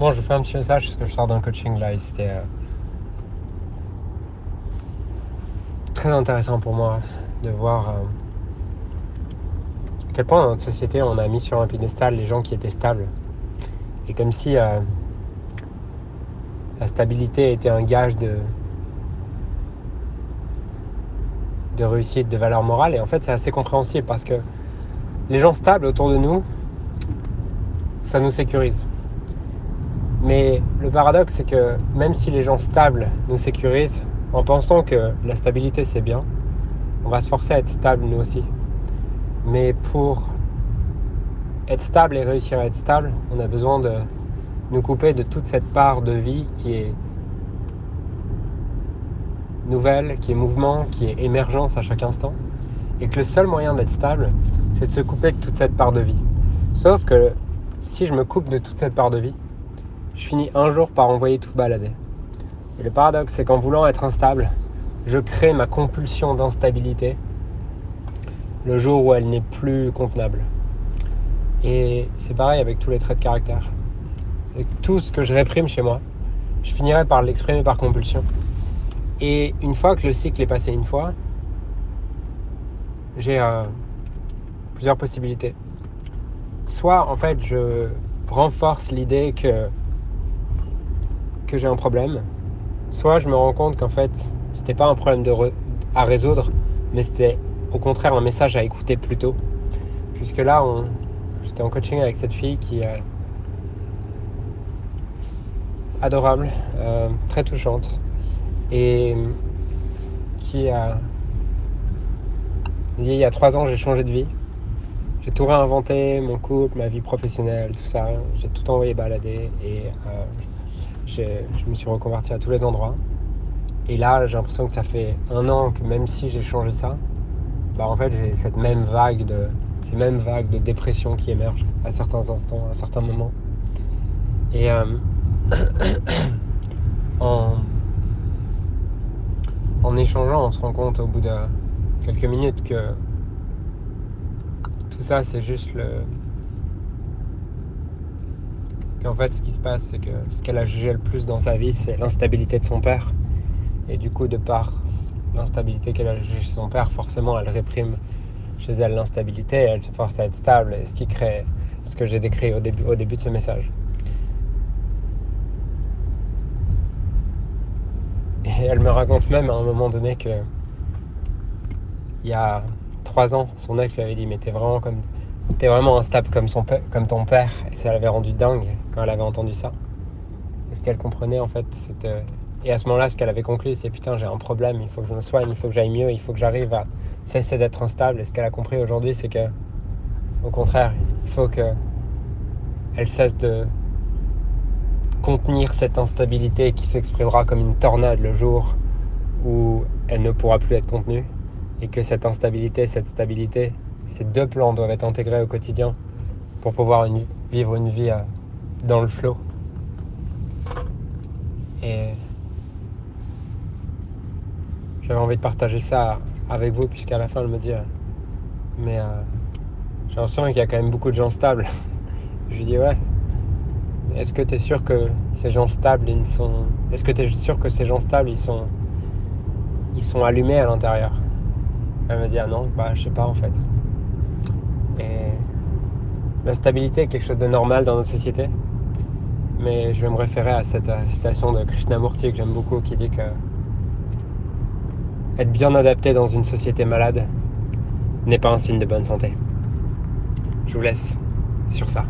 Bon, je fais un petit message parce que je sors d'un coaching là et c'était euh, très intéressant pour moi de voir euh, à quel point dans notre société on a mis sur un piédestal les gens qui étaient stables. Et comme si euh, la stabilité était un gage de, de réussite, de valeur morale. Et en fait, c'est assez compréhensible parce que les gens stables autour de nous, ça nous sécurise. Le paradoxe, c'est que même si les gens stables nous sécurisent, en pensant que la stabilité c'est bien, on va se forcer à être stable nous aussi. Mais pour être stable et réussir à être stable, on a besoin de nous couper de toute cette part de vie qui est nouvelle, qui est mouvement, qui est émergence à chaque instant. Et que le seul moyen d'être stable, c'est de se couper de toute cette part de vie. Sauf que si je me coupe de toute cette part de vie, je finis un jour par envoyer tout balader. Et le paradoxe, c'est qu'en voulant être instable, je crée ma compulsion d'instabilité le jour où elle n'est plus contenable. Et c'est pareil avec tous les traits de caractère. Avec tout ce que je réprime chez moi, je finirai par l'exprimer par compulsion. Et une fois que le cycle est passé une fois, j'ai euh, plusieurs possibilités. Soit en fait je renforce l'idée que, que j'ai un problème, soit je me rends compte qu'en fait c'était pas un problème de à résoudre, mais c'était au contraire un message à écouter plus tôt. Puisque là, j'étais en coaching avec cette fille qui est adorable, euh, très touchante, et qui a il y a trois ans j'ai changé de vie. J'ai tout réinventé, mon couple, ma vie professionnelle, tout ça. J'ai tout envoyé balader et euh, je me suis reconverti à tous les endroits. Et là, j'ai l'impression que ça fait un an que même si j'ai changé ça, bah en fait j'ai cette même vague de ces mêmes vagues de dépression qui émergent à certains instants, à certains moments. Et euh, en, en échangeant, on se rend compte au bout de quelques minutes que tout ça c'est juste le qu'en fait ce qui se passe c'est que ce qu'elle a jugé le plus dans sa vie c'est l'instabilité de son père et du coup, de par l'instabilité qu'elle a chez son père, forcément, elle réprime chez elle l'instabilité et elle se force à être stable, ce qui crée ce que j'ai décrit au début, au début de ce message. Et elle me raconte même à un moment donné que il y a trois ans, son ex lui avait dit mais t'es vraiment comme t'es vraiment instable comme son comme ton père et ça l'avait rendu dingue quand elle avait entendu ça. Et ce qu'elle comprenait en fait, c'était et à ce moment-là, ce qu'elle avait conclu, c'est putain, j'ai un problème, il faut que je me soigne, il faut que j'aille mieux, il faut que j'arrive à cesser d'être instable. Et ce qu'elle a compris aujourd'hui, c'est que, au contraire, il faut que elle cesse de contenir cette instabilité qui s'exprimera comme une tornade le jour où elle ne pourra plus être contenue. Et que cette instabilité, cette stabilité, ces deux plans doivent être intégrés au quotidien pour pouvoir vivre une vie euh, dans le flot. Et j'avais envie de partager ça avec vous, puisqu'à la fin, elle me dit euh, Mais euh, j'ai l'impression qu'il y a quand même beaucoup de gens stables. Je lui dis Ouais. Est-ce que tu es sûr que ces gens stables, ils sont. Est-ce que tu es sûr que ces gens stables, ils sont. Ils sont allumés à l'intérieur? Elle me dit Ah non, bah je sais pas en fait. La stabilité est quelque chose de normal dans notre société. Mais je vais me référer à cette citation de Krishnamurti que j'aime beaucoup qui dit que être bien adapté dans une société malade n'est pas un signe de bonne santé. Je vous laisse sur ça.